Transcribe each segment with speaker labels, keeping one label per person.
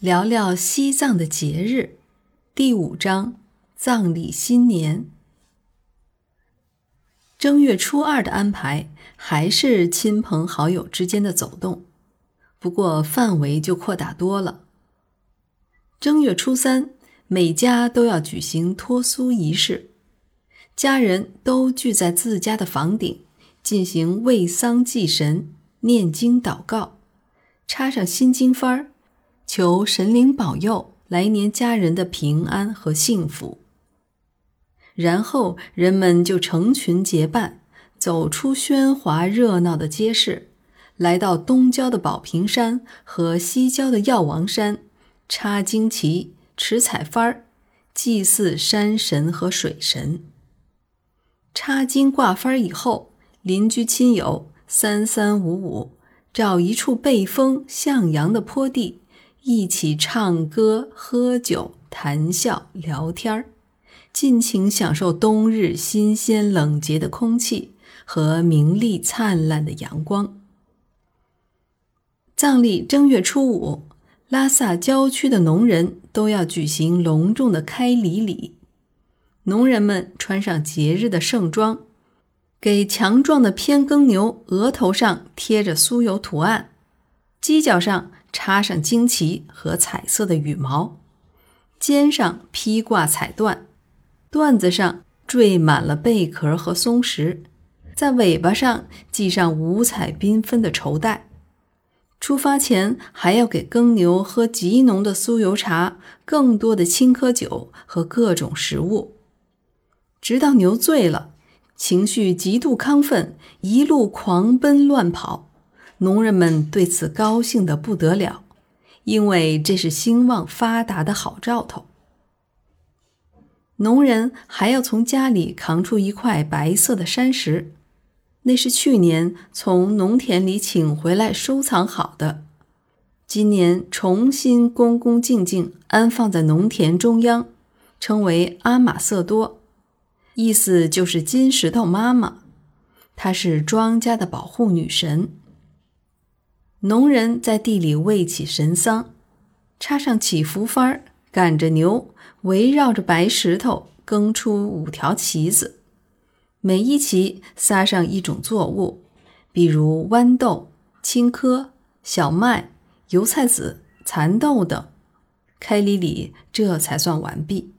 Speaker 1: 聊聊西藏的节日，第五章藏历新年。正月初二的安排还是亲朋好友之间的走动，不过范围就扩大多了。正月初三，每家都要举行脱苏仪式，家人都聚在自家的房顶，进行为丧祭神、念经祷告，插上心经幡儿，求神灵保佑来年家人的平安和幸福。然后人们就成群结伴，走出喧哗热闹的街市，来到东郊的宝瓶山和西郊的药王山，插旌旗、持彩幡儿，祭祀山神和水神。插经挂幡以后，邻居亲友三三五五，找一处背风向阳的坡地，一起唱歌、喝酒、谈笑、聊天儿。尽情享受冬日新鲜冷洁的空气和明丽灿烂的阳光。藏历正月初五，拉萨郊区的农人都要举行隆重的开犁礼。农人们穿上节日的盛装，给强壮的偏耕牛额头上贴着酥油图案，犄角上插上旌旗和彩色的羽毛，肩上披挂彩缎。缎子上缀满了贝壳和松石，在尾巴上系上五彩缤纷的绸带。出发前还要给耕牛喝极浓的酥油茶、更多的青稞酒和各种食物，直到牛醉了，情绪极度亢奋，一路狂奔乱跑。农人们对此高兴得不得了，因为这是兴旺发达的好兆头。农人还要从家里扛出一块白色的山石，那是去年从农田里请回来收藏好的，今年重新恭恭敬敬安放在农田中央，称为阿玛瑟多，意思就是金石头妈妈，她是庄稼的保护女神。农人在地里喂起神桑，插上祈福幡儿，赶着牛。围绕着白石头耕出五条旗子，每一旗撒上一种作物，比如豌豆、青稞、小麦、油菜籽、蚕豆等。开礼礼这才算完毕。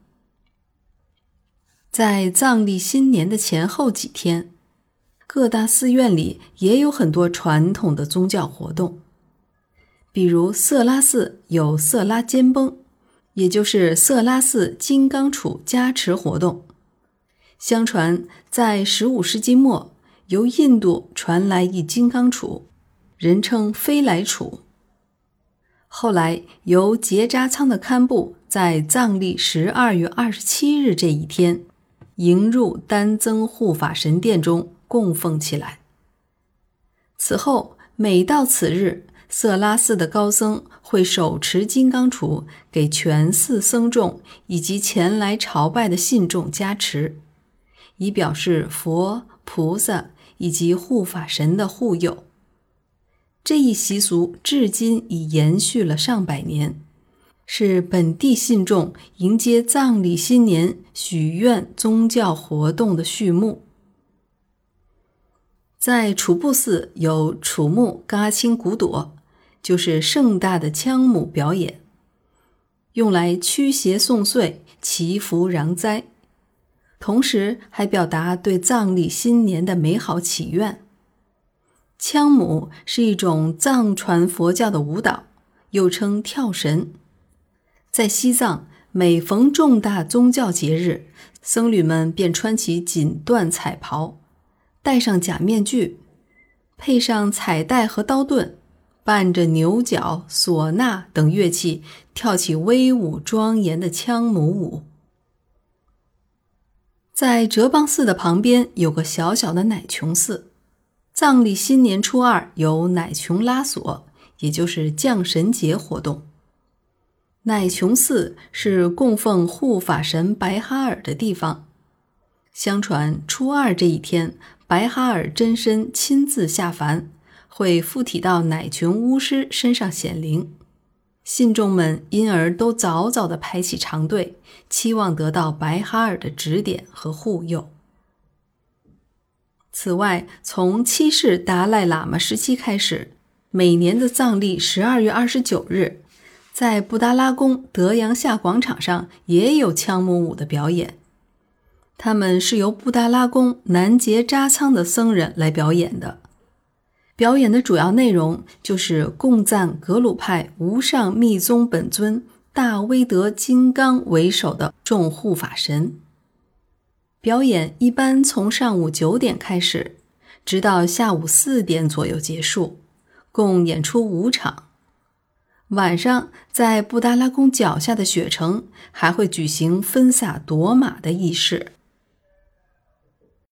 Speaker 1: 在藏历新年的前后几天，各大寺院里也有很多传统的宗教活动，比如色拉寺有色拉尖崩。也就是色拉寺金刚杵加持活动。相传，在十五世纪末，由印度传来一金刚杵，人称飞来杵。后来，由结扎仓的堪布在藏历十二月二十七日这一天，迎入丹增护法神殿中供奉起来。此后，每到此日，色拉寺的高僧会手持金刚杵，给全寺僧众以及前来朝拜的信众加持，以表示佛菩萨以及护法神的护佑。这一习俗至今已延续了上百年，是本地信众迎接藏历新年、许愿宗教活动的序幕。在楚布寺有楚木嘎青古朵。就是盛大的羌母表演，用来驱邪送岁、祈福攘灾，同时还表达对藏历新年的美好祈愿。羌母是一种藏传佛教的舞蹈，又称跳神。在西藏，每逢重大宗教节日，僧侣们便穿起锦缎彩袍，戴上假面具，配上彩带和刀盾。伴着牛角、唢呐等乐器，跳起威武庄严的羌母舞。在哲蚌寺的旁边有个小小的乃琼寺，藏历新年初二有乃琼拉索，也就是降神节活动。乃琼寺是供奉护法神白哈尔的地方。相传初二这一天，白哈尔真身亲自下凡。会附体到乃琼巫师身上显灵，信众们因而都早早地排起长队，期望得到白哈尔的指点和护佑。此外，从七世达赖喇嘛时期开始，每年的藏历十二月二十九日，在布达拉宫德阳下广场上也有枪木舞的表演。他们是由布达拉宫南杰扎仓的僧人来表演的。表演的主要内容就是供赞格鲁派无上密宗本尊大威德金刚为首的众护法神。表演一般从上午九点开始，直到下午四点左右结束，共演出五场。晚上在布达拉宫脚下的雪城还会举行分撒夺马的仪式。